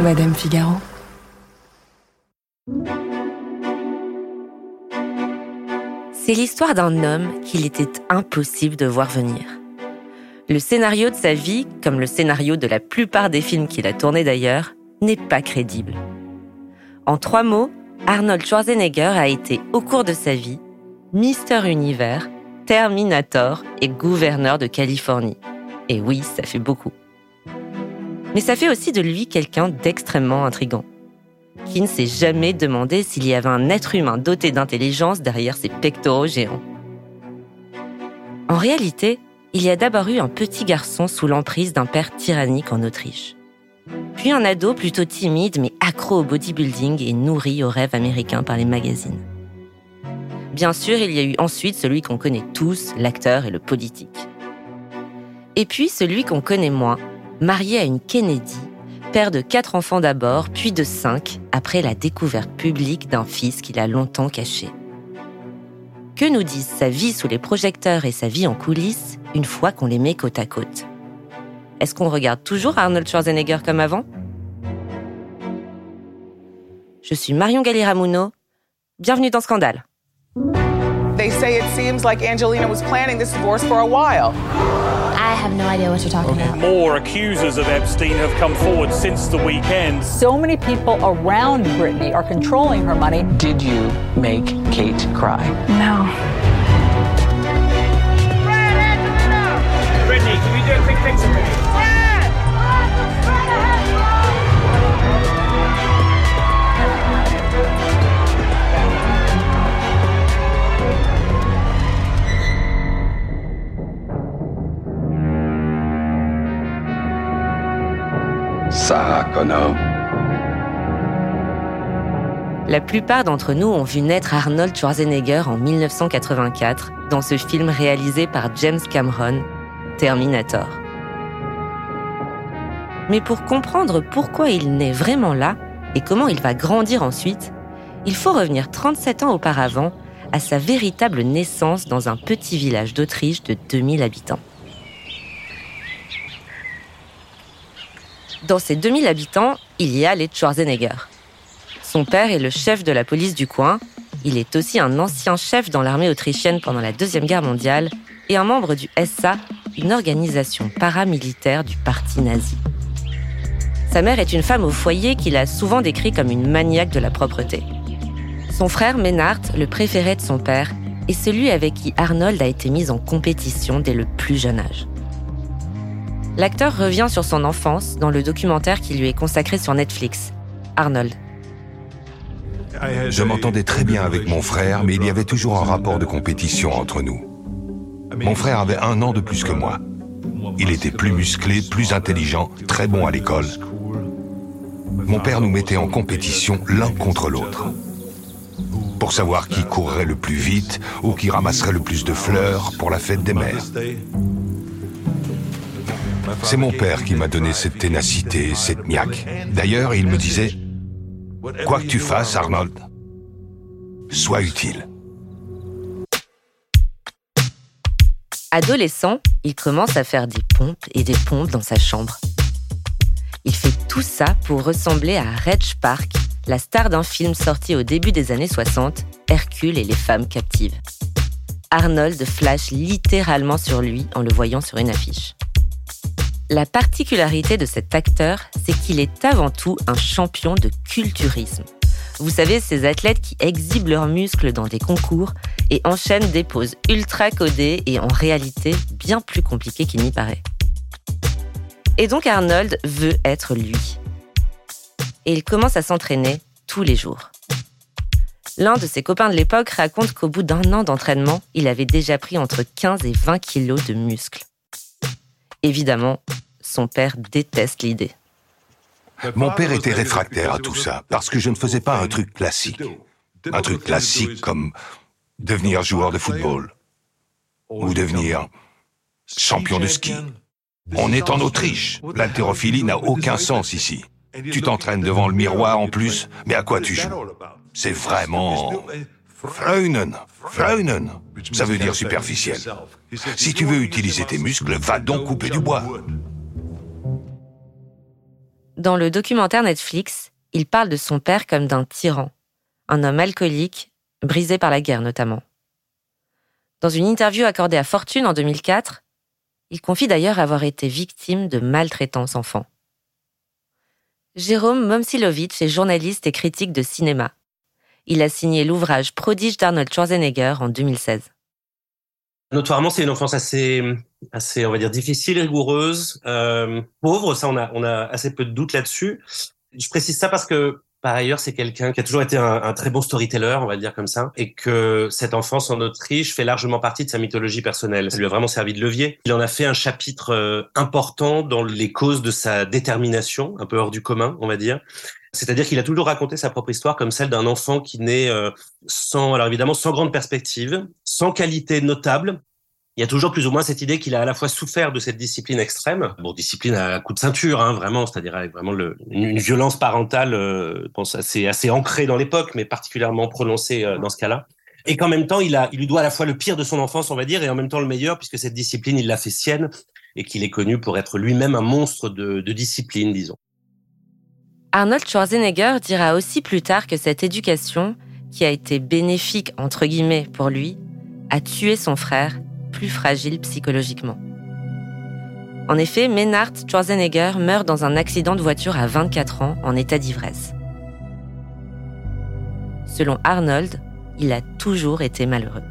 Madame Figaro. C'est l'histoire d'un homme qu'il était impossible de voir venir. Le scénario de sa vie, comme le scénario de la plupart des films qu'il a tournés d'ailleurs, n'est pas crédible. En trois mots, Arnold Schwarzenegger a été, au cours de sa vie, Mister Univers, Terminator et gouverneur de Californie. Et oui, ça fait beaucoup. Mais ça fait aussi de lui quelqu'un d'extrêmement intrigant, qui ne s'est jamais demandé s'il y avait un être humain doté d'intelligence derrière ses pectoraux géants. En réalité, il y a d'abord eu un petit garçon sous l'emprise d'un père tyrannique en Autriche. Puis un ado plutôt timide mais accro au bodybuilding et nourri aux rêves américains par les magazines. Bien sûr, il y a eu ensuite celui qu'on connaît tous, l'acteur et le politique. Et puis celui qu'on connaît moins, marié à une Kennedy, père de quatre enfants d'abord, puis de cinq, après la découverte publique d'un fils qu'il a longtemps caché. Que nous disent sa vie sous les projecteurs et sa vie en coulisses une fois qu'on les met côte à côte? Est-ce qu'on regarde toujours Arnold Schwarzenegger comme avant? Je suis Marion Galiramuno. Bienvenue dans Scandale. They say it seems like Angelina was planning this divorce for a while. I have no idea what you're talking about. More accusers of Epstein have come forward since the weekend. So many people around Britney are controlling her money. Did you make Kate cry? No. Brittany, can you do a quick picture for me? La plupart d'entre nous ont vu naître Arnold Schwarzenegger en 1984 dans ce film réalisé par James Cameron, Terminator. Mais pour comprendre pourquoi il naît vraiment là et comment il va grandir ensuite, il faut revenir 37 ans auparavant à sa véritable naissance dans un petit village d'Autriche de 2000 habitants. Dans ces 2000 habitants, il y a les Schwarzenegger. Son père est le chef de la police du coin. Il est aussi un ancien chef dans l'armée autrichienne pendant la Deuxième Guerre mondiale et un membre du SA, une organisation paramilitaire du parti nazi. Sa mère est une femme au foyer qu'il a souvent décrit comme une maniaque de la propreté. Son frère Ménard, le préféré de son père, est celui avec qui Arnold a été mis en compétition dès le plus jeune âge. L'acteur revient sur son enfance dans le documentaire qui lui est consacré sur Netflix, Arnold. Je m'entendais très bien avec mon frère, mais il y avait toujours un rapport de compétition entre nous. Mon frère avait un an de plus que moi. Il était plus musclé, plus intelligent, très bon à l'école. Mon père nous mettait en compétition l'un contre l'autre. Pour savoir qui courrait le plus vite ou qui ramasserait le plus de fleurs pour la fête des mères. C'est mon père qui m'a donné cette ténacité, cette niaque. D'ailleurs, il me disait, quoi que tu fasses, Arnold, sois utile. Adolescent, il commence à faire des pompes et des pompes dans sa chambre. Il fait tout ça pour ressembler à Reg Park, la star d'un film sorti au début des années 60, Hercule et les femmes captives. Arnold flash littéralement sur lui en le voyant sur une affiche. La particularité de cet acteur, c'est qu'il est avant tout un champion de culturisme. Vous savez, ces athlètes qui exhibent leurs muscles dans des concours et enchaînent des poses ultra codées et en réalité bien plus compliquées qu'il n'y paraît. Et donc Arnold veut être lui. Et il commence à s'entraîner tous les jours. L'un de ses copains de l'époque raconte qu'au bout d'un an d'entraînement, il avait déjà pris entre 15 et 20 kilos de muscles. Évidemment, son père déteste l'idée. Mon père était réfractaire à tout ça, parce que je ne faisais pas un truc classique. Un truc classique comme devenir joueur de football ou devenir champion de ski. On est en Autriche. L'haltérophilie n'a aucun sens ici. Tu t'entraînes devant le miroir en plus, mais à quoi tu joues? C'est vraiment... Freunen, Freunen, ça veut dire superficiel. Si tu veux utiliser tes muscles, va donc couper du bois. Dans le documentaire Netflix, il parle de son père comme d'un tyran, un homme alcoolique, brisé par la guerre notamment. Dans une interview accordée à Fortune en 2004, il confie d'ailleurs avoir été victime de maltraitance enfant. Jérôme Momsilovitch est journaliste et critique de cinéma. Il a signé l'ouvrage Prodige d'Arnold Schwarzenegger en 2016. Notoirement, c'est une enfance assez, assez, on va dire, difficile, rigoureuse, euh, pauvre. Ça, on a, on a assez peu de doutes là-dessus. Je précise ça parce que par ailleurs, c'est quelqu'un qui a toujours été un, très bon storyteller, on va dire comme ça, et que cette enfance en Autriche fait largement partie de sa mythologie personnelle. Ça lui a vraiment servi de levier. Il en a fait un chapitre euh, important dans les causes de sa détermination, un peu hors du commun, on va dire. C'est-à-dire qu'il a toujours raconté sa propre histoire comme celle d'un enfant qui naît euh, sans, alors évidemment, sans grande perspective, sans qualité notable, il y a toujours plus ou moins cette idée qu'il a à la fois souffert de cette discipline extrême, bon, discipline à coup de ceinture, hein, vraiment, c'est-à-dire avec vraiment une, violence parentale, euh, assez, ancrée dans l'époque, mais particulièrement prononcée euh, dans ce cas-là. Et qu'en même temps, il, lui doit à la fois le pire de son enfance, on va dire, et en même temps le meilleur, puisque cette discipline, il l'a fait sienne, et qu'il est connu pour être lui-même un monstre de discipline, disons. Arnold Schwarzenegger dira aussi plus tard que cette éducation, qui a été bénéfique entre guillemets pour lui, a tué son frère plus fragile psychologiquement. En effet, Ménard Schwarzenegger meurt dans un accident de voiture à 24 ans en état d'ivresse. Selon Arnold, il a toujours été malheureux.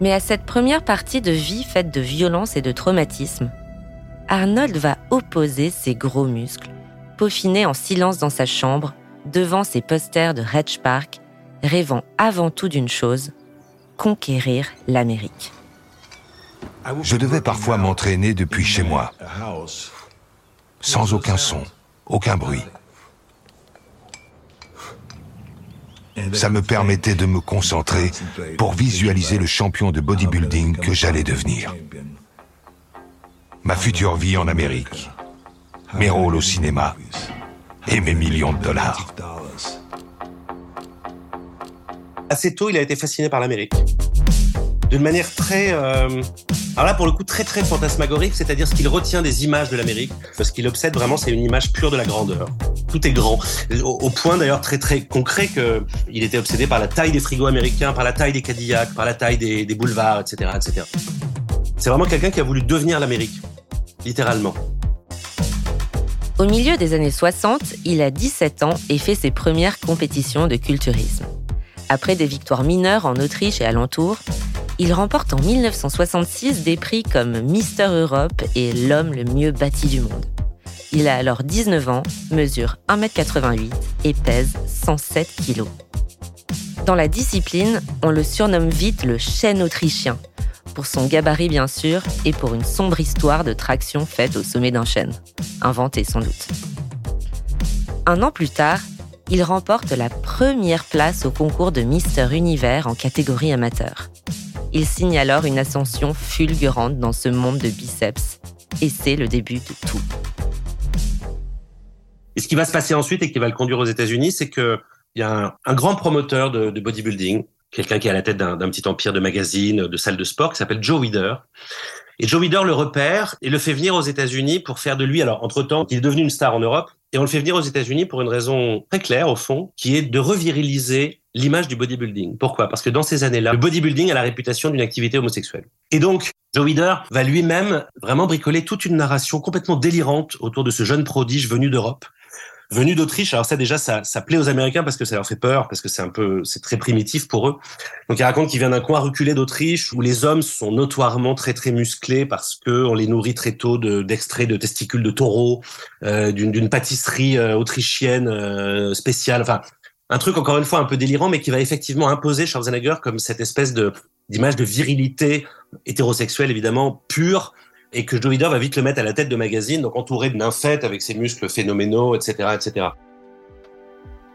Mais à cette première partie de vie faite de violence et de traumatisme, Arnold va opposer ses gros muscles peaufiné en silence dans sa chambre, devant ses posters de Hedge Park, rêvant avant tout d'une chose, conquérir l'Amérique. Je devais parfois m'entraîner depuis chez moi, sans aucun son, aucun bruit. Ça me permettait de me concentrer pour visualiser le champion de bodybuilding que j'allais devenir. Ma future vie en Amérique mes rôles au cinéma et mes millions de dollars. Assez tôt, il a été fasciné par l'Amérique. D'une manière très... Euh, alors là, pour le coup, très très fantasmagorique, c'est-à-dire ce qu'il retient des images de l'Amérique. Ce qu'il obsède vraiment, c'est une image pure de la grandeur. Tout est grand. Au, point d'ailleurs très très concret qu'il était obsédé par la taille des frigos américains, par la taille des Cadillacs, par la taille des, des boulevards, etc. etc. C'est vraiment quelqu'un qui a voulu devenir l'Amérique, littéralement. Au milieu des années 60, il a 17 ans et fait ses premières compétitions de culturisme. Après des victoires mineures en Autriche et alentour, il remporte en 1966 des prix comme Mister Europe et l'homme le mieux bâti du monde. Il a alors 19 ans, mesure 1m88 et pèse 107 kg. Dans la discipline, on le surnomme vite le chêne autrichien, pour son gabarit bien sûr et pour une sombre histoire de traction faite au sommet d'un chêne, inventée sans doute. Un an plus tard, il remporte la première place au concours de Mister Univers en catégorie amateur. Il signe alors une ascension fulgurante dans ce monde de biceps, et c'est le début de tout. Et ce qui va se passer ensuite et qui va le conduire aux États-Unis, c'est qu'il y a un, grand promoteur de bodybuilding quelqu'un qui est à la tête d'un petit empire de magazines, de salles de sport, qui s'appelle Joe Weider. Et Joe Weider le repère et le fait venir aux États-Unis pour faire de lui, alors entre-temps, il est devenu une star en Europe, et on le fait venir aux États-Unis pour une raison très claire, au fond, qui est de reviriliser l'image du bodybuilding. Pourquoi? Parce que dans ces années-là, le bodybuilding a la réputation d'une activité homosexuelle. Et donc, Joe Weider va lui-même vraiment bricoler toute une narration complètement délirante autour de ce jeune prodige venu d'Europe, venu d'Autriche. Alors ça déjà, ça, ça plaît aux Américains parce que ça leur fait peur, parce que c'est un peu, c'est très primitif pour eux. Donc il raconte qu'il vient d'un coin reculé d'Autriche où les hommes sont notoirement très très musclés parce que on les nourrit très tôt d'extraits de, testicules de taureau, euh, d'une pâtisserie euh, autrichienne euh, spéciale. Enfin, un truc encore une fois un peu délirant, mais qui va effectivement imposer Schwarzenegger comme cette espèce de d'image de virilité hétérosexuelle évidemment pure et que Weider va vite le mettre à la tête de magazine, donc entouré de nymphètes avec ses muscles phénoménaux, etc., etc.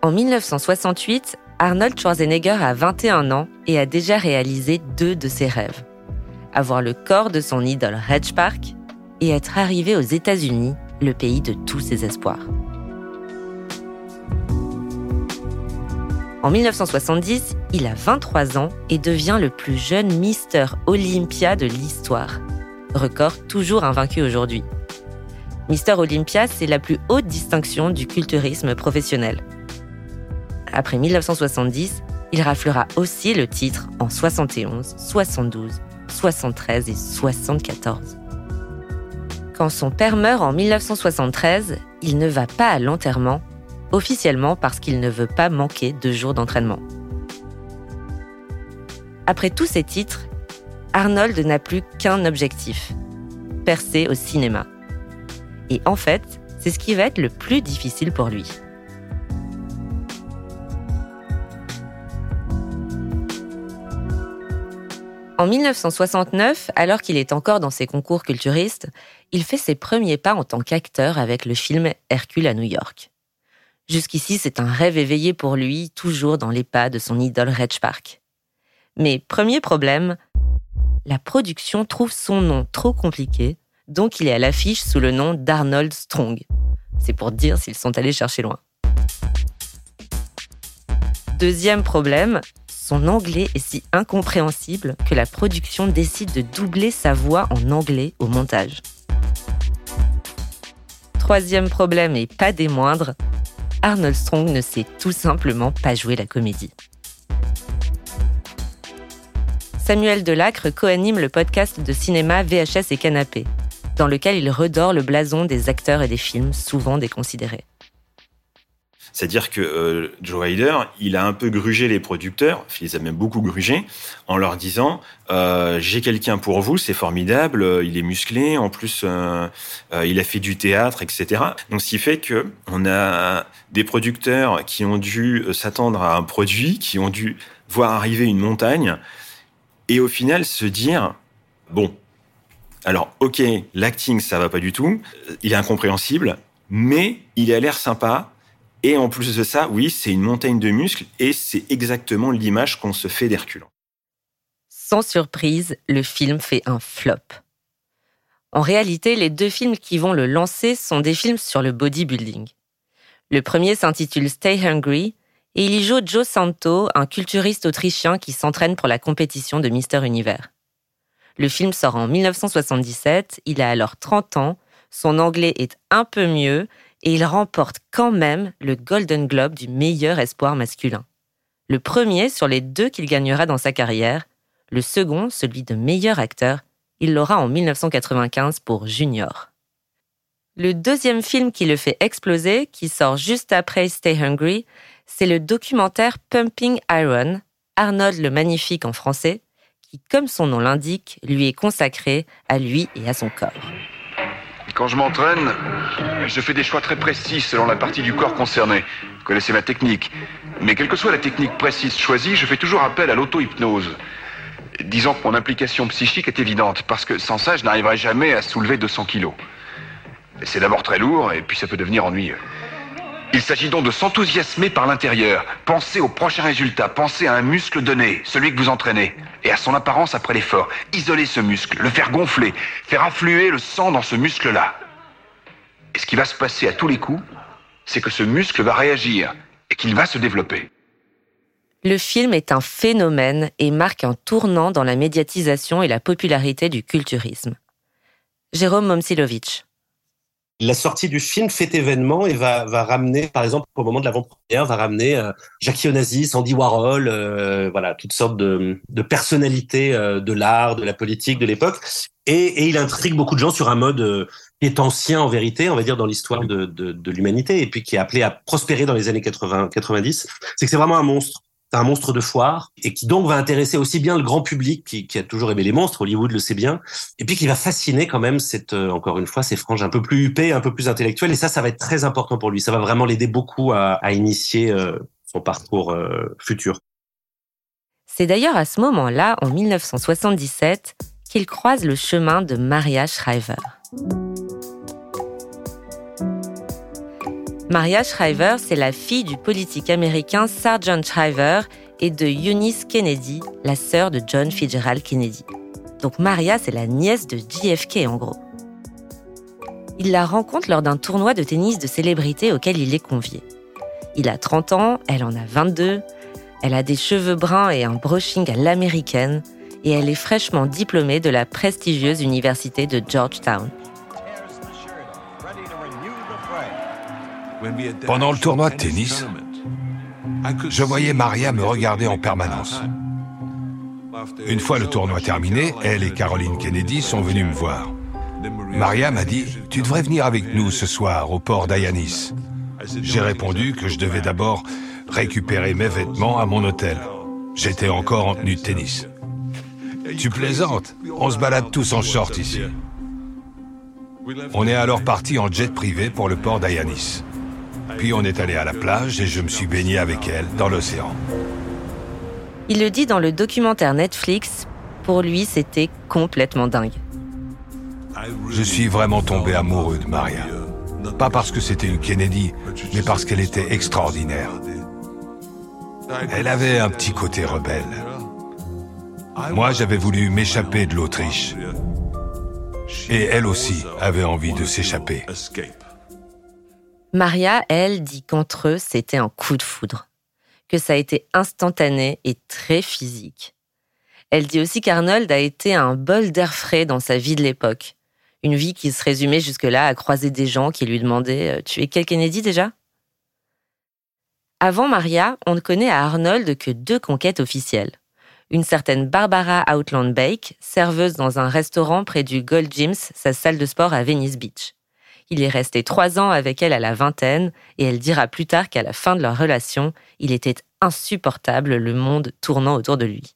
En 1968, Arnold Schwarzenegger a 21 ans et a déjà réalisé deux de ses rêves. Avoir le corps de son idole Hedge Park et être arrivé aux États-Unis, le pays de tous ses espoirs. En 1970, il a 23 ans et devient le plus jeune Mister Olympia de l'histoire. Record toujours invaincu aujourd'hui. Mister Olympia, c'est la plus haute distinction du culturisme professionnel. Après 1970, il raflera aussi le titre en 71, 72, 73 et 74. Quand son père meurt en 1973, il ne va pas à l'enterrement, officiellement parce qu'il ne veut pas manquer de jours d'entraînement. Après tous ces titres, Arnold n'a plus qu'un objectif, percer au cinéma. Et en fait, c'est ce qui va être le plus difficile pour lui. En 1969, alors qu'il est encore dans ses concours culturistes, il fait ses premiers pas en tant qu'acteur avec le film Hercule à New York. Jusqu'ici, c'est un rêve éveillé pour lui, toujours dans les pas de son idole Reg Park. Mais premier problème, la production trouve son nom trop compliqué, donc il est à l'affiche sous le nom d'Arnold Strong. C'est pour dire s'ils sont allés chercher loin. Deuxième problème, son anglais est si incompréhensible que la production décide de doubler sa voix en anglais au montage. Troisième problème et pas des moindres, Arnold Strong ne sait tout simplement pas jouer la comédie. Samuel Delacre coanime le podcast de cinéma VHS et Canapé, dans lequel il redore le blason des acteurs et des films souvent déconsidérés. C'est-à-dire que euh, Joe Ryder, il a un peu grugé les producteurs, il les a même beaucoup grugés, en leur disant euh, j'ai quelqu'un pour vous, c'est formidable, euh, il est musclé, en plus il a fait du théâtre, etc. Donc ce qui fait que on a des producteurs qui ont dû s'attendre à un produit, qui ont dû voir arriver une montagne, et au final se dire bon, alors ok, l'acting ça va pas du tout, il est incompréhensible, mais il a l'air sympa et en plus de ça, oui, c'est une montagne de muscles et c'est exactement l'image qu'on se fait d'Hercule. Sans surprise, le film fait un flop. En réalité, les deux films qui vont le lancer sont des films sur le bodybuilding. Le premier s'intitule Stay Hungry et il y joue Joe Santo, un culturiste autrichien qui s'entraîne pour la compétition de Mister Univers. Le film sort en 1977, il a alors 30 ans, son anglais est un peu mieux et il remporte quand même le Golden Globe du meilleur espoir masculin. Le premier sur les deux qu'il gagnera dans sa carrière, le second, celui de meilleur acteur, il l'aura en 1995 pour Junior. Le deuxième film qui le fait exploser, qui sort juste après Stay Hungry, c'est le documentaire Pumping Iron, Arnold le Magnifique en français, qui, comme son nom l'indique, lui est consacré à lui et à son corps. Quand je m'entraîne, je fais des choix très précis selon la partie du corps concernée. Vous connaissez ma technique. Mais quelle que soit la technique précise choisie, je fais toujours appel à l'auto-hypnose. Disons que mon implication psychique est évidente, parce que sans ça, je n'arriverai jamais à soulever 200 kilos. C'est d'abord très lourd, et puis ça peut devenir ennuyeux. Il s'agit donc de s'enthousiasmer par l'intérieur. Pensez au prochain résultat. Pensez à un muscle donné, celui que vous entraînez, et à son apparence après l'effort. Isoler ce muscle, le faire gonfler, faire affluer le sang dans ce muscle-là. Et ce qui va se passer à tous les coups, c'est que ce muscle va réagir et qu'il va se développer. Le film est un phénomène et marque un tournant dans la médiatisation et la popularité du culturisme. Jérôme Momsilovitch la sortie du film fait événement et va, va ramener, par exemple, au moment de l'avant-première, va ramener euh, Jackie Onassis, Andy Warhol, euh, voilà, toutes sortes de, de personnalités euh, de l'art, de la politique de l'époque. Et, et, il intrigue beaucoup de gens sur un mode qui est ancien en vérité, on va dire, dans l'histoire de, de, de l'humanité, et puis qui est appelé à prospérer dans les années 80, 90. C'est que c'est vraiment un monstre un monstre de foire et qui donc va intéresser aussi bien le grand public qui, a toujours aimé les monstres, Hollywood le sait bien, et puis qui va fasciner quand même cette, euh, encore une fois, ces franges un peu plus huppées, un peu plus intellectuelles, et ça, ça va être très important pour lui. Ça va vraiment l'aider beaucoup à, à initier euh, son parcours euh, futur. C'est d'ailleurs à ce moment-là, en 1977, qu'il croise le chemin de Maria Shriver. Maria Shriver, c'est la fille du politique américain Sargent Shriver et de Eunice Kennedy, la sœur de John Fitzgerald Kennedy. Donc Maria, c'est la nièce de JFK en gros. Il la rencontre lors d'un tournoi de tennis de célébrité auquel il est convié. Il a 30 ans, elle en a 22. Elle a des cheveux bruns et un brushing à l'américaine, et elle est fraîchement diplômée de la prestigieuse université de Georgetown. Pendant le tournoi de tennis, je voyais Maria me regarder en permanence. Une fois le tournoi terminé, elle et Caroline Kennedy sont venues me voir. Maria m'a dit, tu devrais venir avec nous ce soir au port d'Ayanis. J'ai répondu que je devais d'abord récupérer mes vêtements à mon hôtel. J'étais encore en tenue de tennis. Tu plaisantes? On se balade tous en short ici. On est alors parti en jet privé pour le port d'Ayanis. Puis on est allé à la plage et je me suis baigné avec elle dans l'océan. Il le dit dans le documentaire Netflix, pour lui c'était complètement dingue. Je suis vraiment tombé amoureux de Maria. Pas parce que c'était une Kennedy, mais parce qu'elle était extraordinaire. Elle avait un petit côté rebelle. Moi, j'avais voulu m'échapper de l'Autriche. Et elle aussi avait envie de s'échapper. Maria, elle, dit qu'entre eux, c'était un coup de foudre, que ça a été instantané et très physique. Elle dit aussi qu'Arnold a été un bol d'air frais dans sa vie de l'époque. Une vie qui se résumait jusque-là à croiser des gens qui lui demandaient euh, Tu es quel Kennedy déjà? Avant Maria, on ne connaît à Arnold que deux conquêtes officielles. Une certaine Barbara Outland Bake, serveuse dans un restaurant près du Gold Gyms, sa salle de sport à Venice Beach. Il est resté trois ans avec elle à la vingtaine et elle dira plus tard qu'à la fin de leur relation, il était insupportable le monde tournant autour de lui.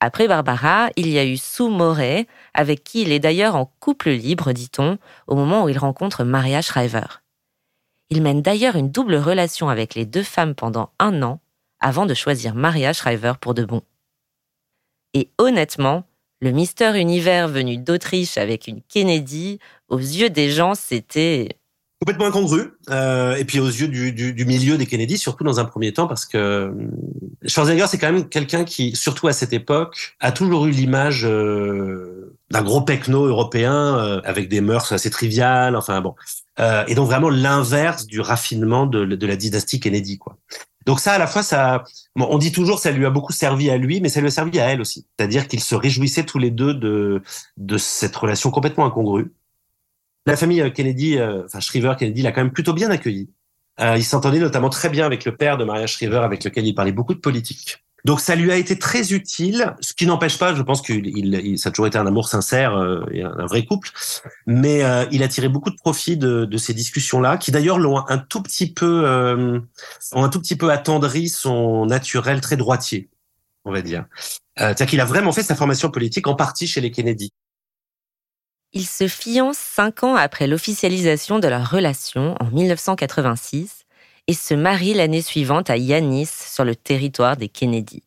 Après Barbara, il y a eu Sue Moret, avec qui il est d'ailleurs en couple libre, dit-on, au moment où il rencontre Maria Shriver. Il mène d'ailleurs une double relation avec les deux femmes pendant un an, avant de choisir Maria Shriver pour de bon. Et honnêtement, le Mister Univers venu d'Autriche avec une Kennedy, aux yeux des gens, c'était complètement incongru. Euh, et puis aux yeux du, milieu des Kennedy, surtout dans un premier temps, parce que euh, Schwarzenegger, c'est quand même quelqu'un qui, surtout à cette époque, a toujours eu l'image euh, d'un gros pecno européen avec des mœurs assez triviales. Enfin bon, et donc vraiment l'inverse du raffinement de, la dynastie Kennedy, quoi. Donc ça, à la fois, ça, bon, on dit toujours, ça lui a beaucoup servi à lui, mais ça lui a servi à elle aussi. C'est-à-dire qu'ils se réjouissaient tous les deux de de cette relation complètement incongrue. La famille euh, Kennedy, euh, enfin Shriver Kennedy, l'a quand même plutôt bien accueilli. Euh, il s'entendait notamment très bien avec le père de Maria Shriver, avec lequel il parlait beaucoup de politique. Donc ça lui a été très utile, ce qui n'empêche pas, je pense que il, ça a toujours été un amour sincère euh, et un, vrai couple, mais euh, il a tiré beaucoup de profit de, de ces discussions-là, qui d'ailleurs l'ont un tout petit peu, euh, ont un tout petit peu attendri son naturel très droitier, on va dire. C'est-à-dire qu'il a vraiment fait sa formation politique en partie chez les Kennedy. Ils se fiancent cinq ans après l'officialisation de leur relation en 1986 et se marient l'année suivante à Yanis sur le territoire des Kennedy.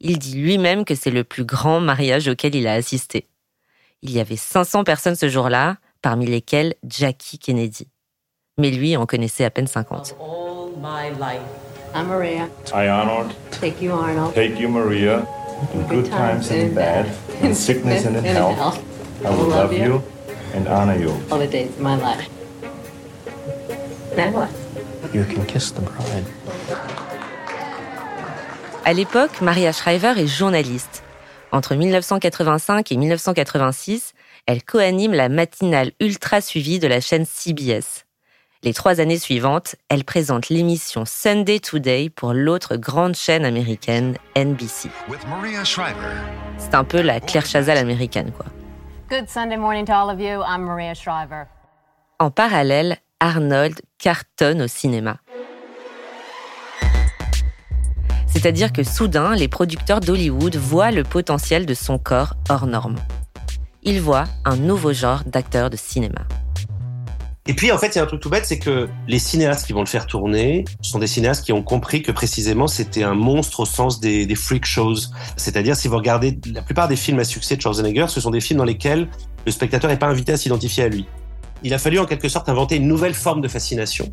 Il dit lui-même que c'est le plus grand mariage auquel il a assisté. Il y avait 500 personnes ce jour-là, parmi lesquelles Jackie Kennedy. Mais lui en connaissait à peine 50. I'm Maria. I, Arnold. Take you, Arnold. Take you, Maria. In good times and in bad, in sickness and in health. I will love you and honor you. All the days of my life. Now what? You can kiss the bride. À l'époque, Maria Shriver est journaliste. Entre 1985 et 1986, elle coanime la matinale ultra suivie de la chaîne CBS. Les trois années suivantes, elle présente l'émission Sunday Today pour l'autre grande chaîne américaine, NBC. C'est un peu la Claire Chazal américaine, quoi. Good Sunday morning to all of you. I'm Maria Shriver. En parallèle, Arnold cartonne au cinéma. C'est-à-dire que soudain, les producteurs d'Hollywood voient le potentiel de son corps hors norme. Ils voient un nouveau genre d'acteur de cinéma. Et puis, en fait, il y a un truc tout bête, c'est que les cinéastes qui vont le faire tourner sont des cinéastes qui ont compris que précisément c'était un monstre au sens des, des freak shows. C'est-à-dire, si vous regardez la plupart des films à succès de Schwarzenegger, ce sont des films dans lesquels le spectateur n'est pas invité à s'identifier à lui. Il a fallu en quelque sorte inventer une nouvelle forme de fascination.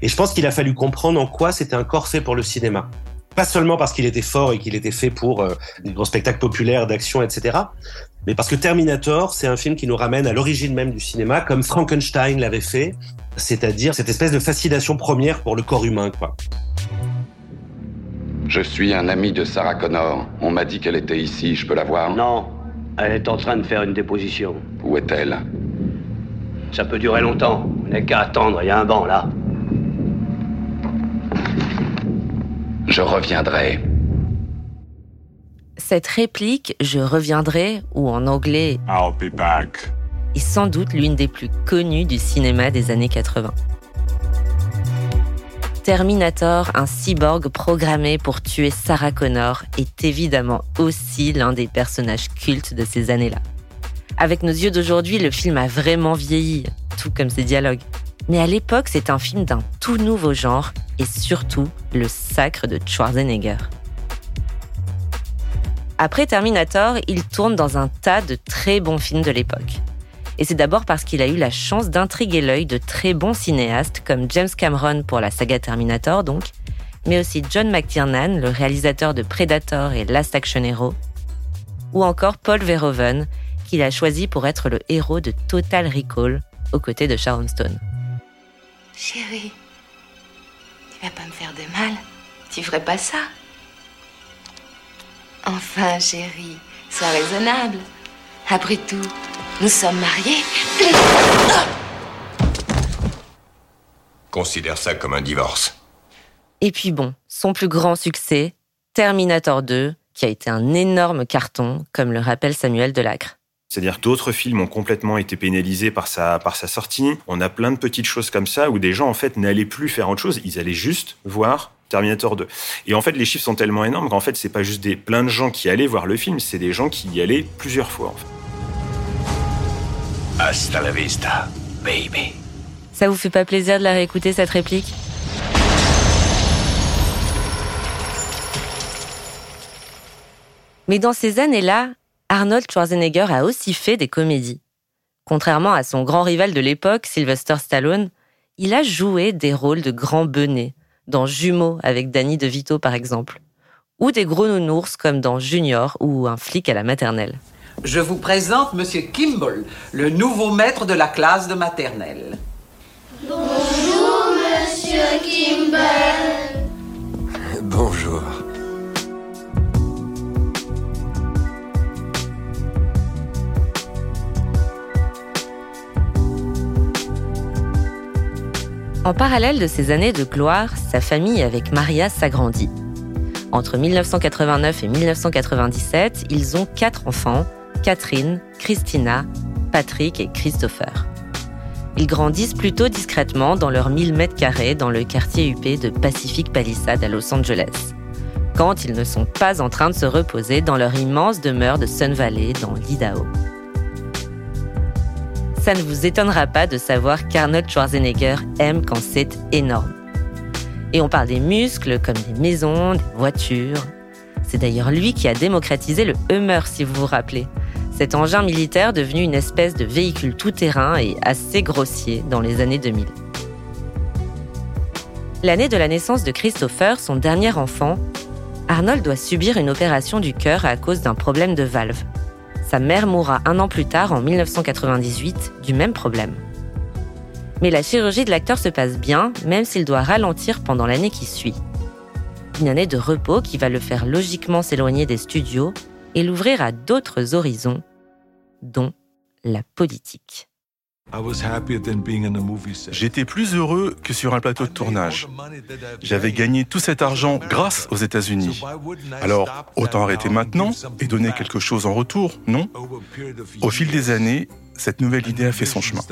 Et je pense qu'il a fallu comprendre en quoi c'était un corps fait pour le cinéma pas seulement parce qu'il était fort et qu'il était fait pour euh, des grands spectacles populaires d'action, etc., mais parce que Terminator, c'est un film qui nous ramène à l'origine même du cinéma, comme Frankenstein l'avait fait, c'est-à-dire cette espèce de fascination première pour le corps humain, quoi. Je suis un ami de Sarah Connor. On m'a dit qu'elle était ici. Je peux la voir? Non. Elle est en train de faire une déposition. Où est-elle? Ça peut durer longtemps. Vous n'avez qu'à attendre. Il y a un banc là. Je reviendrai. Cette réplique, je reviendrai, ou en anglais, I'll be back, est sans doute l'une des plus connues du cinéma des années 80. Terminator, un cyborg programmé pour tuer Sarah Connor, est évidemment aussi l'un des personnages cultes de ces années-là. Avec nos yeux d'aujourd'hui, le film a vraiment vieilli, tout comme ses dialogues. Mais à l'époque, c'est un film d'un tout nouveau genre et surtout le sacre de Schwarzenegger. Après Terminator, il tourne dans un tas de très bons films de l'époque. Et c'est d'abord parce qu'il a eu la chance d'intriguer l'œil de très bons cinéastes comme James Cameron pour la saga Terminator donc, mais aussi John McTiernan, le réalisateur de Predator et Last Action Hero, ou encore Paul Verhoeven, qu'il a choisi pour être le héros de Total Recall aux côtés de Sharon Stone. Chérie, tu vas pas me faire de mal. Tu ferais pas ça. Enfin, chérie, sois raisonnable. Après tout, nous sommes mariés. Considère ça comme un divorce. Et puis bon, son plus grand succès, Terminator 2, qui a été un énorme carton, comme le rappelle Samuel Delacre. C'est-à-dire que d'autres films ont complètement été pénalisés par sa, par sa sortie. On a plein de petites choses comme ça où des gens, en fait, n'allaient plus faire autre chose. Ils allaient juste voir Terminator 2. Et en fait, les chiffres sont tellement énormes qu'en fait, c'est pas juste des plein de gens qui allaient voir le film, c'est des gens qui y allaient plusieurs fois. En fait. Hasta la vista, baby. Ça vous fait pas plaisir de la réécouter cette réplique? Mais dans ces années-là, Arnold Schwarzenegger a aussi fait des comédies. Contrairement à son grand rival de l'époque, Sylvester Stallone, il a joué des rôles de grands benets, dans Jumeaux avec Danny DeVito par exemple, ou des gros nounours comme dans Junior ou un flic à la maternelle. Je vous présente Monsieur Kimball, le nouveau maître de la classe de maternelle. Bonjour, Monsieur Kimball. Bonjour. En parallèle de ces années de gloire, sa famille avec Maria s'agrandit. Entre 1989 et 1997, ils ont quatre enfants, Catherine, Christina, Patrick et Christopher. Ils grandissent plutôt discrètement dans leurs 1000 mètres carrés dans le quartier huppé de Pacific Palisades à Los Angeles, quand ils ne sont pas en train de se reposer dans leur immense demeure de Sun Valley dans l'Idaho. Ça ne vous étonnera pas de savoir qu'Arnold Schwarzenegger aime quand c'est énorme. Et on parle des muscles comme des maisons, des voitures. C'est d'ailleurs lui qui a démocratisé le Hummer, si vous vous rappelez. Cet engin militaire devenu une espèce de véhicule tout-terrain et assez grossier dans les années 2000. L'année de la naissance de Christopher, son dernier enfant, Arnold doit subir une opération du cœur à cause d'un problème de valve. Sa mère mourra un an plus tard, en 1998, du même problème. Mais la chirurgie de l'acteur se passe bien, même s'il doit ralentir pendant l'année qui suit. Une année de repos qui va le faire logiquement s'éloigner des studios et l'ouvrir à d'autres horizons, dont la politique. J'étais plus heureux que sur un plateau de tournage. J'avais gagné tout cet argent grâce aux États-Unis. Alors, autant arrêter maintenant et donner quelque chose en retour, non? Au fil des années, cette nouvelle idée a fait son chemin.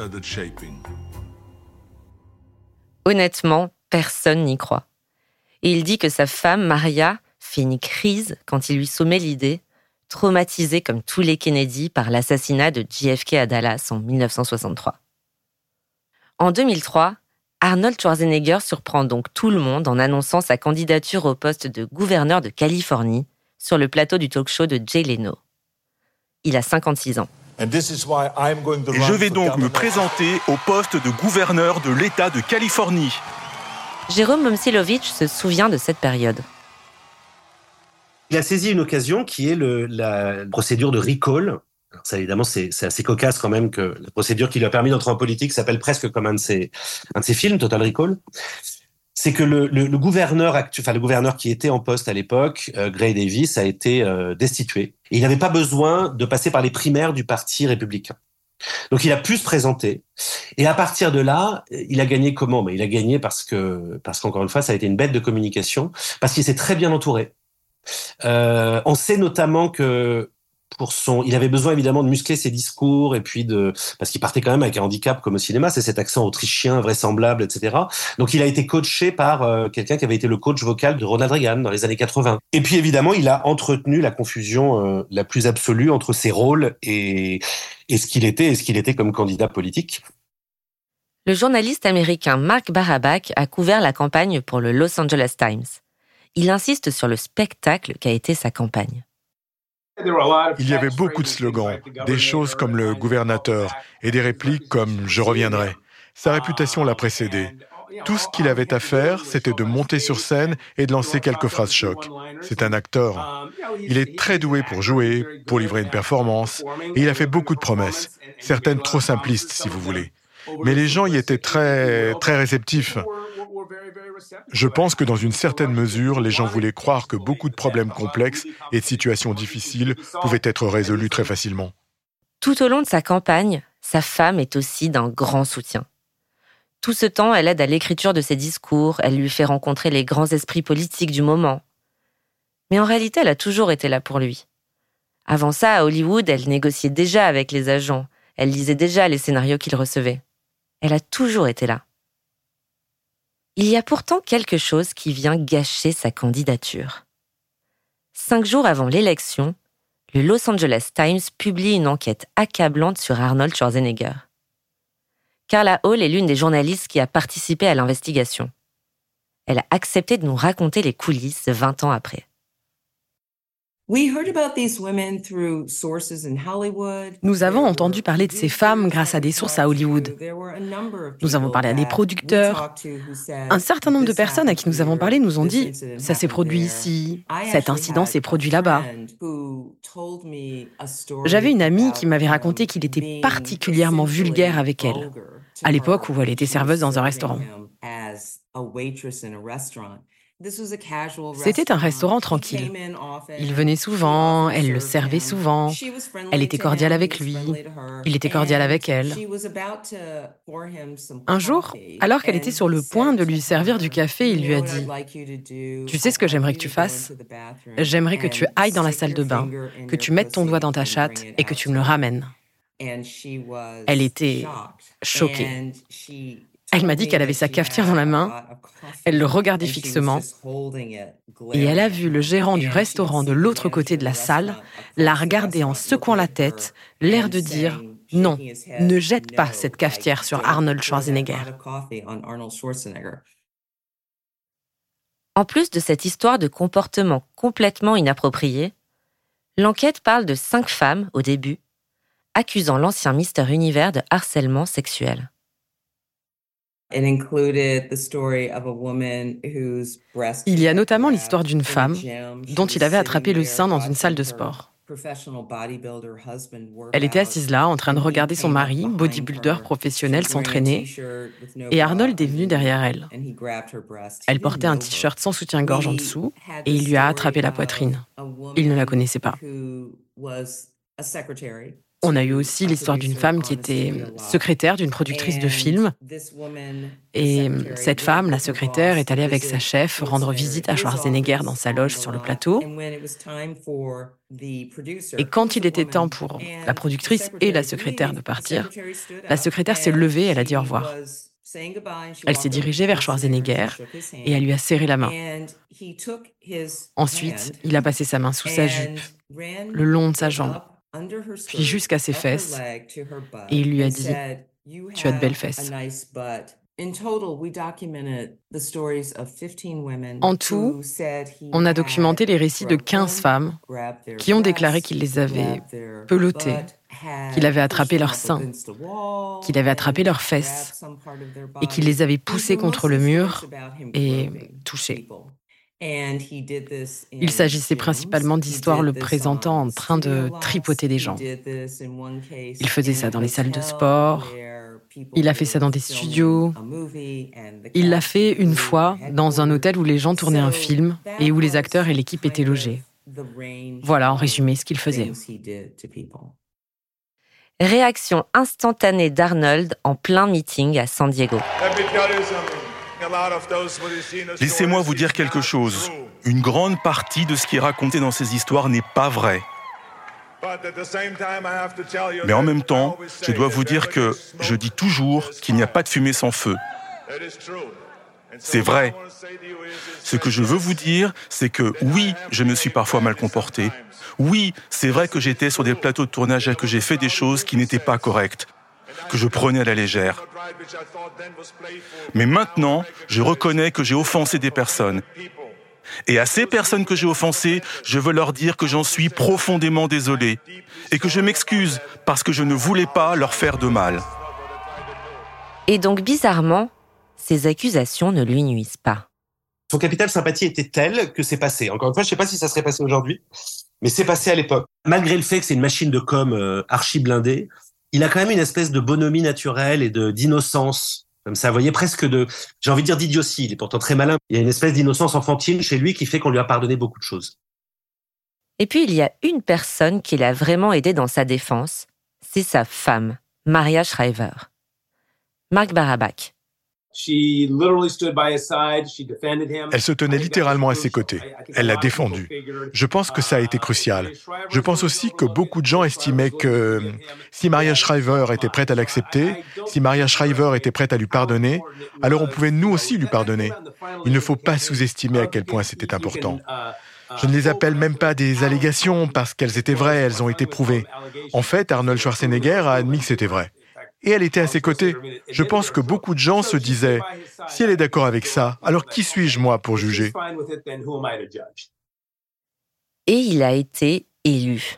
Honnêtement, personne n'y croit. Et il dit que sa femme, Maria, fait une crise quand il lui soumet l'idée, traumatisée comme tous les Kennedy par l'assassinat de JFK à Dallas en 1963. En 2003, Arnold Schwarzenegger surprend donc tout le monde en annonçant sa candidature au poste de gouverneur de Californie sur le plateau du talk show de Jay Leno. Il a 56 ans. Et je vais donc me présenter au poste de gouverneur de l'État de Californie. Jérôme Momsilovitch se souvient de cette période. Il a saisi une occasion qui est le, la procédure de recall. Alors ça, évidemment, c'est assez cocasse quand même que la procédure qui lui a permis d'entrer en politique s'appelle presque comme un de, ses, un de ses films, Total Recall. c'est que le, le, gouverneur actuel, enfin le gouverneur qui était en poste à l'époque, euh, Gray Davis, a été euh, destitué. Il n'avait pas besoin de passer par les primaires du Parti républicain. Donc il a pu se présenter. Et à partir de là, il a gagné comment? Mais il a gagné parce que parce qu'encore une fois, ça a été une bête de communication, parce qu'il s'est très bien entouré. Euh, on sait notamment que pour son, il avait besoin évidemment de muscler ses discours et puis de, parce qu'il partait quand même avec un handicap comme au cinéma, c'est cet accent autrichien vraisemblable, etc. Donc il a été coaché par euh, quelqu'un qui avait été le coach vocal de Ronald Reagan dans les années 80. Et puis évidemment, il a entretenu la confusion euh, la plus absolue entre ses rôles et, et ce qu'il était et ce qu'il était comme candidat politique. Le journaliste américain Mark Barabak a couvert la campagne pour le Los Angeles Times. Il insiste sur le spectacle qu'a été sa campagne. Il y avait beaucoup de slogans, des choses comme le gouvernateur et des répliques comme Je reviendrai. Sa réputation l'a précédé. Tout ce qu'il avait à faire, c'était de monter sur scène et de lancer quelques phrases choc. C'est un acteur. Il est très doué pour jouer, pour livrer une performance, et il a fait beaucoup de promesses, certaines trop simplistes si vous voulez. Mais les gens y étaient très, très réceptifs. Je pense que dans une certaine mesure, les gens voulaient croire que beaucoup de problèmes complexes et de situations difficiles pouvaient être résolus très facilement. Tout au long de sa campagne, sa femme est aussi d'un grand soutien. Tout ce temps, elle aide à l'écriture de ses discours, elle lui fait rencontrer les grands esprits politiques du moment. Mais en réalité, elle a toujours été là pour lui. Avant ça, à Hollywood, elle négociait déjà avec les agents, elle lisait déjà les scénarios qu'il recevait. Elle a toujours été là. Il y a pourtant quelque chose qui vient gâcher sa candidature. Cinq jours avant l'élection, le Los Angeles Times publie une enquête accablante sur Arnold Schwarzenegger. Carla Hall est l'une des journalistes qui a participé à l'investigation. Elle a accepté de nous raconter les coulisses 20 ans après. Nous avons entendu parler de ces femmes grâce à des sources à Hollywood. Nous avons parlé à des producteurs. Un certain nombre de personnes à qui nous avons parlé nous ont dit ⁇ ça s'est produit ici, cet incident s'est produit là-bas ⁇ J'avais une amie qui m'avait raconté qu'il était particulièrement vulgaire avec elle, à l'époque où elle était serveuse dans un restaurant. C'était un restaurant. tranquille. Il venait souvent, elle le servait souvent, elle était cordiale avec lui, il était cordial avec elle. Un jour, alors qu'elle était sur le point de lui servir du café, il lui a dit ⁇ Tu sais ce que j'aimerais que tu fasses? J'aimerais que tu ailles dans la salle de bain, que tu mettes ton doigt dans ta chatte et que tu me le ramènes. Elle était choquée. Elle m'a dit qu'elle avait sa cafetière dans la main. Elle le regardait fixement. Et elle a vu le gérant du restaurant de l'autre côté de la salle la regarder en secouant la tête, l'air de dire non, ne jette pas cette cafetière sur Arnold Schwarzenegger. En plus de cette histoire de comportement complètement inapproprié, l'enquête parle de cinq femmes au début, accusant l'ancien Mister Univers de harcèlement sexuel. Il y a notamment l'histoire d'une femme dont il avait attrapé le sein dans une salle de sport. Elle était assise là, en train de regarder son mari, bodybuilder professionnel, s'entraîner, et Arnold est venu derrière elle. Elle portait un t-shirt sans soutien-gorge en dessous, et il lui a attrapé la poitrine. Il ne la connaissait pas. On a eu aussi l'histoire d'une femme qui était secrétaire d'une productrice de films. Et cette femme, la secrétaire, est allée avec sa chef rendre visite à Schwarzenegger dans sa loge sur le plateau. Et quand il était temps pour la productrice et la secrétaire de partir, la secrétaire s'est levée, elle a dit au revoir. Elle s'est dirigée vers Schwarzenegger et elle lui a serré la main. Ensuite, il a passé sa main sous sa jupe, le long de sa jambe puis jusqu'à ses fesses, et il lui a dit, Tu as de belles fesses. En tout, on a documenté les récits de 15 femmes qui ont déclaré qu'il les avait pelotées, qu'il avait attrapé leurs seins, qu'il avait attrapé leurs fesses et qu'il les avait poussées contre le mur et touchées. Il s'agissait principalement d'histoires le présentant en train de tripoter des gens. Il faisait ça dans les salles de sport, Il a fait ça dans des studios. Il l'a fait une fois dans un hôtel où les gens tournaient un film et où les acteurs et l'équipe étaient logés. Voilà en résumé ce qu'il faisait. Réaction instantanée d'Arnold en plein meeting à San Diego. Laissez-moi vous dire quelque chose. Une grande partie de ce qui est raconté dans ces histoires n'est pas vrai. Mais en même temps, je dois vous dire que je dis toujours qu'il n'y a pas de fumée sans feu. C'est vrai. Ce que je veux vous dire, c'est que oui, je me suis parfois mal comporté. Oui, c'est vrai que j'étais sur des plateaux de tournage et que j'ai fait des choses qui n'étaient pas correctes, que je prenais à la légère. Mais maintenant, je reconnais que j'ai offensé des personnes. Et à ces personnes que j'ai offensées, je veux leur dire que j'en suis profondément désolé et que je m'excuse parce que je ne voulais pas leur faire de mal. Et donc, bizarrement, ces accusations ne lui nuisent pas. Son capital sympathie était tel que c'est passé. Encore une fois, je ne sais pas si ça serait passé aujourd'hui, mais c'est passé à l'époque. Malgré le fait que c'est une machine de com euh, archi blindée, il a quand même une espèce de bonhomie naturelle et de d'innocence. Comme ça, vous voyez, presque de, j'ai envie de dire d'idiotie. Il est pourtant très malin. Il y a une espèce d'innocence enfantine chez lui qui fait qu'on lui a pardonné beaucoup de choses. Et puis, il y a une personne qui l'a vraiment aidé dans sa défense. C'est sa femme, Maria Shriver. Marc Barabak. Elle se tenait littéralement à ses côtés. Elle l'a défendu. Je pense que ça a été crucial. Je pense aussi que beaucoup de gens estimaient que si Maria Shriver était prête à l'accepter, si Maria Shriver était prête à lui pardonner, alors on pouvait nous aussi lui pardonner. Il ne faut pas sous-estimer à quel point c'était important. Je ne les appelle même pas des allégations parce qu'elles étaient vraies, elles ont été prouvées. En fait, Arnold Schwarzenegger a admis que c'était vrai et elle était à ses côtés. Je pense que beaucoup de gens se disaient, si elle est d'accord avec ça, alors qui suis-je moi pour juger? Et il a été élu.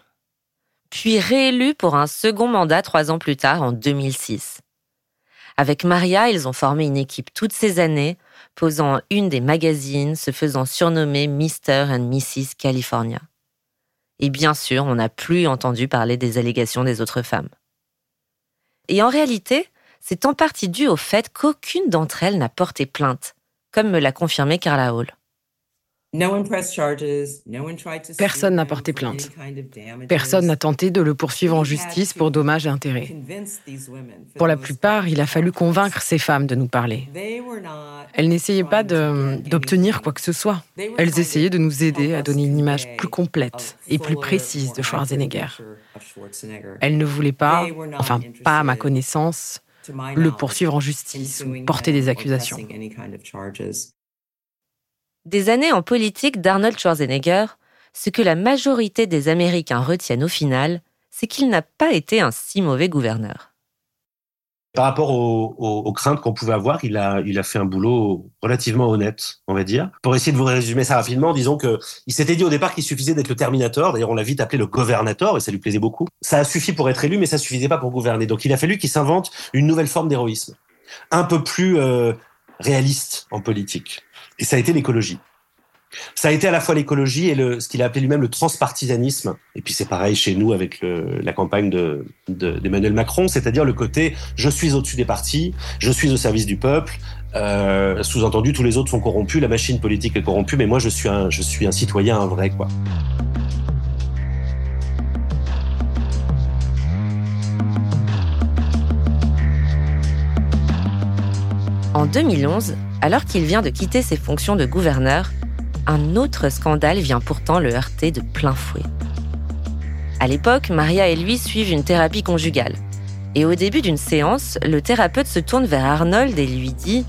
Puis réélu pour un second mandat trois ans plus tard, en 2006. Avec Maria, ils ont formé une équipe toutes ces années, posant une des magazines, se faisant surnommer Mr. and Mrs. California. Et bien sûr, on n'a plus entendu parler des allégations des autres femmes. Et en réalité, c'est en partie dû au fait qu'aucune d'entre elles n'a porté plainte, comme me l'a confirmé Carla Hall. Personne n'a porté plainte. Personne n'a tenté de le poursuivre en justice pour dommages et intérêts. Pour la plupart, il a fallu convaincre ces femmes de nous parler. Elles n'essayaient pas d'obtenir quoi que ce soit. Elles essayaient de nous aider à donner une image plus complète et plus précise de Schwarzenegger. Elles ne voulaient pas, enfin pas à ma connaissance, le poursuivre en justice ou porter des accusations. Des années en politique d'Arnold Schwarzenegger, ce que la majorité des Américains retiennent au final, c'est qu'il n'a pas été un si mauvais gouverneur. Par rapport aux, craintes qu'on pouvait avoir, il a, fait un boulot relativement honnête, on va dire. Pour essayer de vous résumer ça rapidement, disons que il s'était dit au départ qu'il suffisait d'être le Terminator. D'ailleurs, on l'a vite appelé le gouvernateur et ça lui plaisait beaucoup. Ça a suffi pour être élu, mais ça suffisait pas pour gouverner. Donc, il a fallu qu'il s'invente une nouvelle forme d'héroïsme, un peu plus euh, réaliste en politique. Et ça a été l'écologie. Ça a été à la fois l'écologie et ce qu'il a appelé lui-même le transpartisanisme. Et puis c'est pareil chez nous avec la campagne de, d'Emmanuel Macron, c'est-à-dire le côté je suis au-dessus des partis, je suis au service du peuple. Euh, sous-entendu, tous les autres sont corrompus, la machine politique est corrompue, mais moi je suis un, je suis un citoyen, un vrai quoi. En 2011, alors qu'il vient de quitter ses fonctions de gouverneur, un autre scandale vient pourtant le heurter de plein fouet. À l'époque, Maria et lui suivent une thérapie conjugale. Et au début d'une séance, le thérapeute se tourne vers Arnold et lui dit ⁇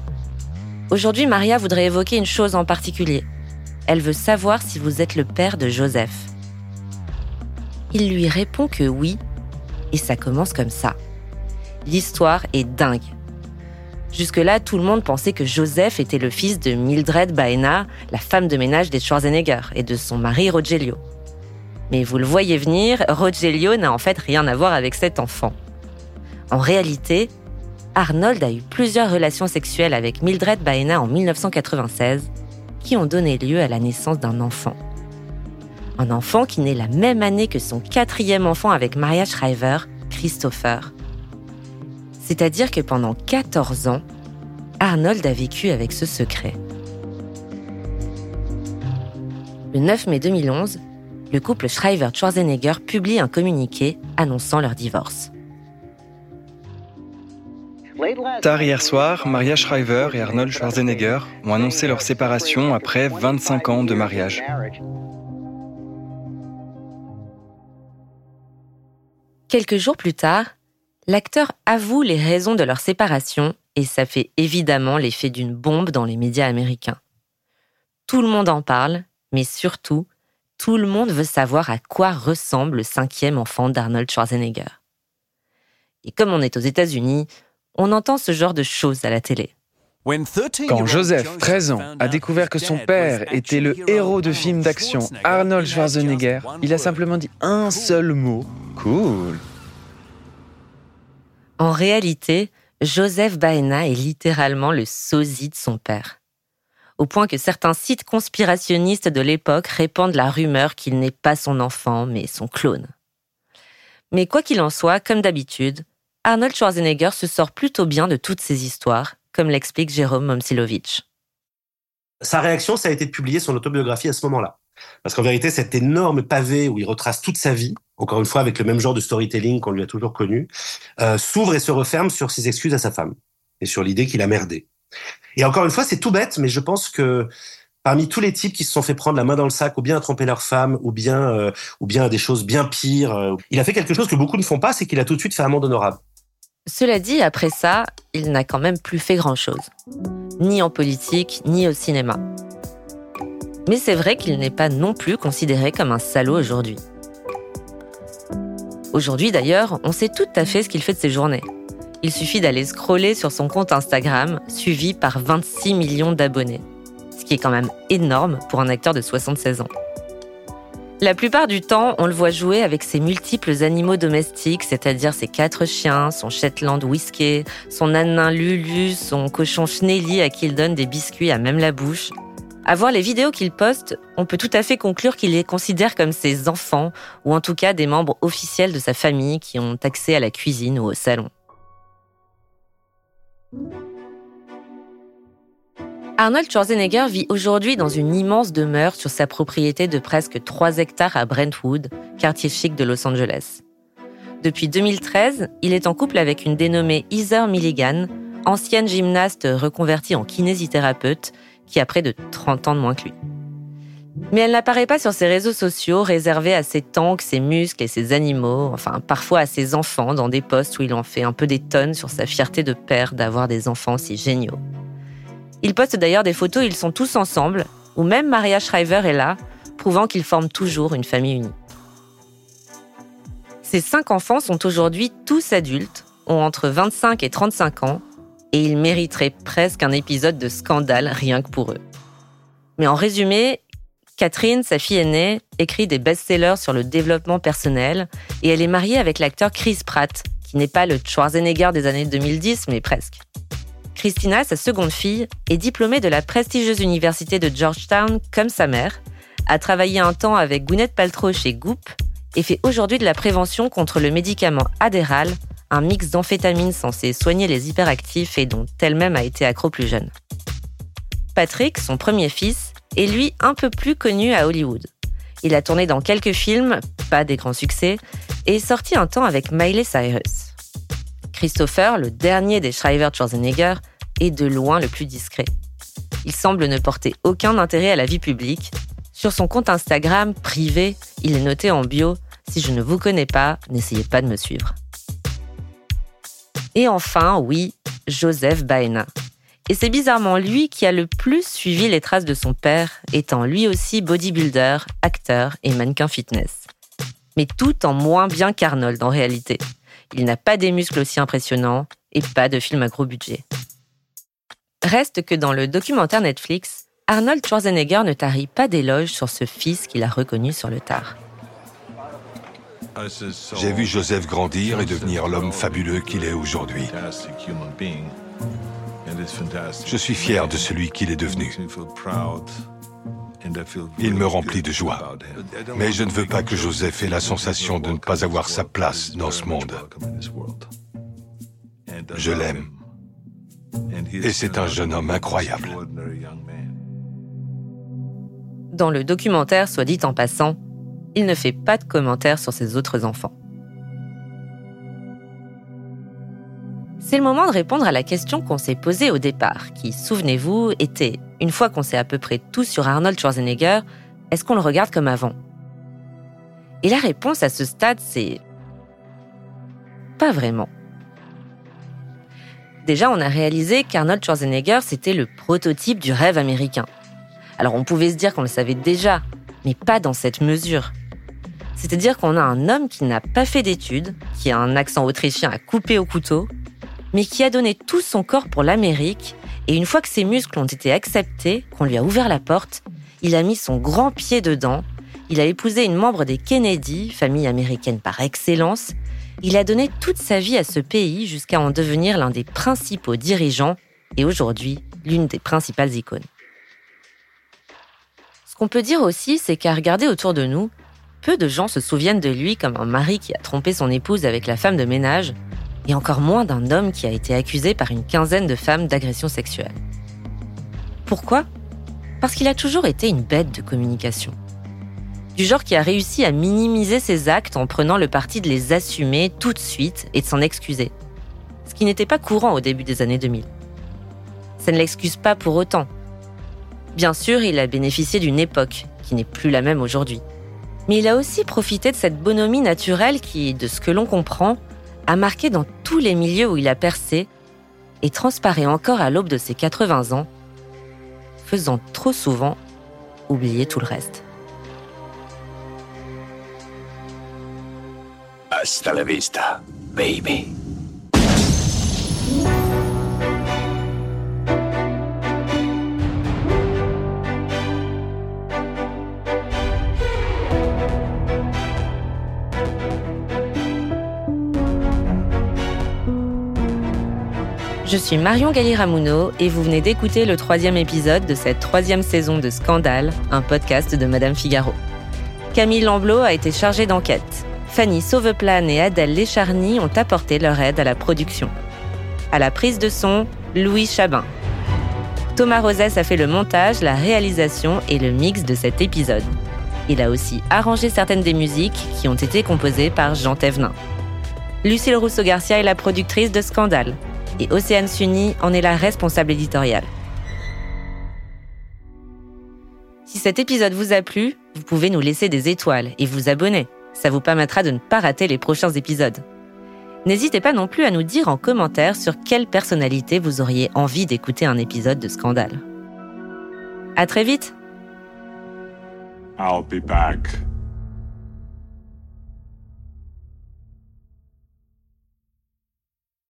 Aujourd'hui, Maria voudrait évoquer une chose en particulier. Elle veut savoir si vous êtes le père de Joseph. Il lui répond que oui, et ça commence comme ça. L'histoire est dingue. Jusque-là, tout le monde pensait que Joseph était le fils de Mildred Baena, la femme de ménage des Schwarzenegger, et de son mari Rogelio. Mais vous le voyez venir, Rogelio n'a en fait rien à voir avec cet enfant. En réalité, Arnold a eu plusieurs relations sexuelles avec Mildred Baena en 1996, qui ont donné lieu à la naissance d'un enfant. Un enfant qui naît la même année que son quatrième enfant avec Maria Shriver, Christopher. C'est-à-dire que pendant 14 ans, Arnold a vécu avec ce secret. Le 9 mai 2011, le couple Schreiber-Schwarzenegger publie un communiqué annonçant leur divorce. Tard hier soir, Maria Shriver et Arnold Schwarzenegger ont annoncé leur séparation après 25 ans de mariage. Quelques jours plus tard, l'acteur avoue les raisons de leur séparation et ça fait évidemment l'effet d'une bombe dans les médias américains. Tout le monde en parle, mais surtout, tout le monde veut savoir à quoi ressemble le cinquième enfant d'Arnold Schwarzenegger. Et comme on est aux États-Unis, on entend ce genre de choses à la télé. Quand Joseph, 13 ans, a découvert que son père était le héros de film d'action Arnold Schwarzenegger, il a simplement dit un seul mot. Cool. En réalité, Joseph Baena est littéralement le sosie de son père. Au point que certains sites conspirationnistes de l'époque répandent la rumeur qu'il n'est pas son enfant, mais son clone. Mais quoi qu'il en soit, comme d'habitude, Arnold Schwarzenegger se sort plutôt bien de toutes ces histoires, comme l'explique Jérôme Momsilovitch. Sa réaction, ça a été de publier son autobiographie à ce moment-là. Parce qu'en vérité, cet énorme pavé où il retrace toute sa vie, encore une fois avec le même genre de storytelling qu'on lui a toujours connu, euh, s'ouvre et se referme sur ses excuses à sa femme et sur l'idée qu'il a merdé. Et encore une fois, c'est tout bête, mais je pense que parmi tous les types qui se sont fait prendre la main dans le sac ou bien à tromper leur femme ou bien euh, ou bien à des choses bien pires, euh, il a fait quelque chose que beaucoup ne font pas, c'est qu'il a tout de suite fait un monde honorable. Cela dit, après ça, il n'a quand même plus fait grand-chose. Ni en politique, ni au cinéma. Mais c'est vrai qu'il n'est pas non plus considéré comme un salaud aujourd'hui. Aujourd'hui d'ailleurs, on sait tout à fait ce qu'il fait de ses journées. Il suffit d'aller scroller sur son compte Instagram, suivi par 26 millions d'abonnés. Ce qui est quand même énorme pour un acteur de 76 ans. La plupart du temps, on le voit jouer avec ses multiples animaux domestiques, c'est-à-dire ses quatre chiens, son Shetland Whisky, son âne Lulu, son cochon Schnelly à qui il donne des biscuits à même la bouche. À voir les vidéos qu'il poste, on peut tout à fait conclure qu'il les considère comme ses enfants, ou en tout cas des membres officiels de sa famille qui ont accès à la cuisine ou au salon. Arnold Schwarzenegger vit aujourd'hui dans une immense demeure sur sa propriété de presque 3 hectares à Brentwood, quartier chic de Los Angeles. Depuis 2013, il est en couple avec une dénommée Heather Milligan, ancienne gymnaste reconvertie en kinésithérapeute, qui a près de 30 ans de moins que lui. Mais elle n'apparaît pas sur ses réseaux sociaux réservés à ses tanks, ses muscles et ses animaux, enfin parfois à ses enfants dans des postes où il en fait un peu des tonnes sur sa fierté de père d'avoir des enfants si géniaux. Il poste d'ailleurs des photos où ils sont tous ensemble, où même Maria Shriver est là, prouvant qu'ils forment toujours une famille unie. Ces cinq enfants sont aujourd'hui tous adultes, ont entre 25 et 35 ans, et ils mériteraient presque un épisode de scandale rien que pour eux. Mais en résumé, Catherine, sa fille aînée, écrit des best-sellers sur le développement personnel et elle est mariée avec l'acteur Chris Pratt, qui n'est pas le Schwarzenegger des années 2010, mais presque. Christina, sa seconde fille, est diplômée de la prestigieuse université de Georgetown comme sa mère, a travaillé un temps avec Gwyneth Paltrow chez Goop et fait aujourd'hui de la prévention contre le médicament Adderall, un mix d'amphétamines censé soigner les hyperactifs et dont elle-même a été accro plus jeune. Patrick, son premier fils, est lui un peu plus connu à Hollywood. Il a tourné dans quelques films, pas des grands succès, et est sorti un temps avec Miley Cyrus. Christopher, le dernier des Schreiber-Schwarzenegger, est de loin le plus discret. Il semble ne porter aucun intérêt à la vie publique. Sur son compte Instagram privé, il est noté en bio Si je ne vous connais pas, n'essayez pas de me suivre. Et enfin, oui, Joseph Baena. Et c'est bizarrement lui qui a le plus suivi les traces de son père, étant lui aussi bodybuilder, acteur et mannequin fitness. Mais tout en moins bien qu'Arnold en réalité. Il n'a pas des muscles aussi impressionnants et pas de film à gros budget. Reste que dans le documentaire Netflix, Arnold Schwarzenegger ne tarit pas d'éloges sur ce fils qu'il a reconnu sur le tard. J'ai vu Joseph grandir et devenir l'homme fabuleux qu'il est aujourd'hui. Je suis fier de celui qu'il est devenu. Il me remplit de joie. Mais je ne veux pas que Joseph ait la sensation de ne pas avoir sa place dans ce monde. Je l'aime. Et c'est un jeune homme incroyable. Dans le documentaire, soit dit en passant, il ne fait pas de commentaires sur ses autres enfants. C'est le moment de répondre à la question qu'on s'est posée au départ, qui, souvenez-vous, était, une fois qu'on sait à peu près tout sur Arnold Schwarzenegger, est-ce qu'on le regarde comme avant? Et la réponse à ce stade, c'est... Pas vraiment. Déjà, on a réalisé qu'Arnold Schwarzenegger, c'était le prototype du rêve américain. Alors on pouvait se dire qu'on le savait déjà, mais pas dans cette mesure. C'est-à-dire qu'on a un homme qui n'a pas fait d'études, qui a un accent autrichien à couper au couteau, mais qui a donné tout son corps pour l'Amérique, et une fois que ses muscles ont été acceptés, qu'on lui a ouvert la porte, il a mis son grand pied dedans, il a épousé une membre des Kennedy, famille américaine par excellence, il a donné toute sa vie à ce pays jusqu'à en devenir l'un des principaux dirigeants et aujourd'hui l'une des principales icônes. Ce qu'on peut dire aussi, c'est qu'à regarder autour de nous, peu de gens se souviennent de lui comme un mari qui a trompé son épouse avec la femme de ménage, et encore moins d'un homme qui a été accusé par une quinzaine de femmes d'agression sexuelle. Pourquoi? Parce qu'il a toujours été une bête de communication. Du genre qui a réussi à minimiser ses actes en prenant le parti de les assumer tout de suite et de s'en excuser. Ce qui n'était pas courant au début des années 2000. Ça ne l'excuse pas pour autant. Bien sûr, il a bénéficié d'une époque qui n'est plus la même aujourd'hui. Mais il a aussi profité de cette bonhomie naturelle qui, de ce que l'on comprend, a marqué dans tous les milieux où il a percé et transparaît encore à l'aube de ses 80 ans, faisant trop souvent oublier tout le reste. Hasta la vista, baby. Je suis Marion Galli-Ramuno et vous venez d'écouter le troisième épisode de cette troisième saison de Scandale, un podcast de Madame Figaro. Camille Lamblot a été chargée d'enquête. Fanny Sauveplane et Adèle Lécharny ont apporté leur aide à la production. À la prise de son, Louis Chabin. Thomas Rosès a fait le montage, la réalisation et le mix de cet épisode. Il a aussi arrangé certaines des musiques qui ont été composées par Jean Thévenin. Lucille Rousseau-Garcia est la productrice de Scandale et Océane Sunny en est la responsable éditoriale. Si cet épisode vous a plu, vous pouvez nous laisser des étoiles et vous abonner. Ça vous permettra de ne pas rater les prochains épisodes. N'hésitez pas non plus à nous dire en commentaire sur quelle personnalité vous auriez envie d'écouter un épisode de Scandale. À très vite!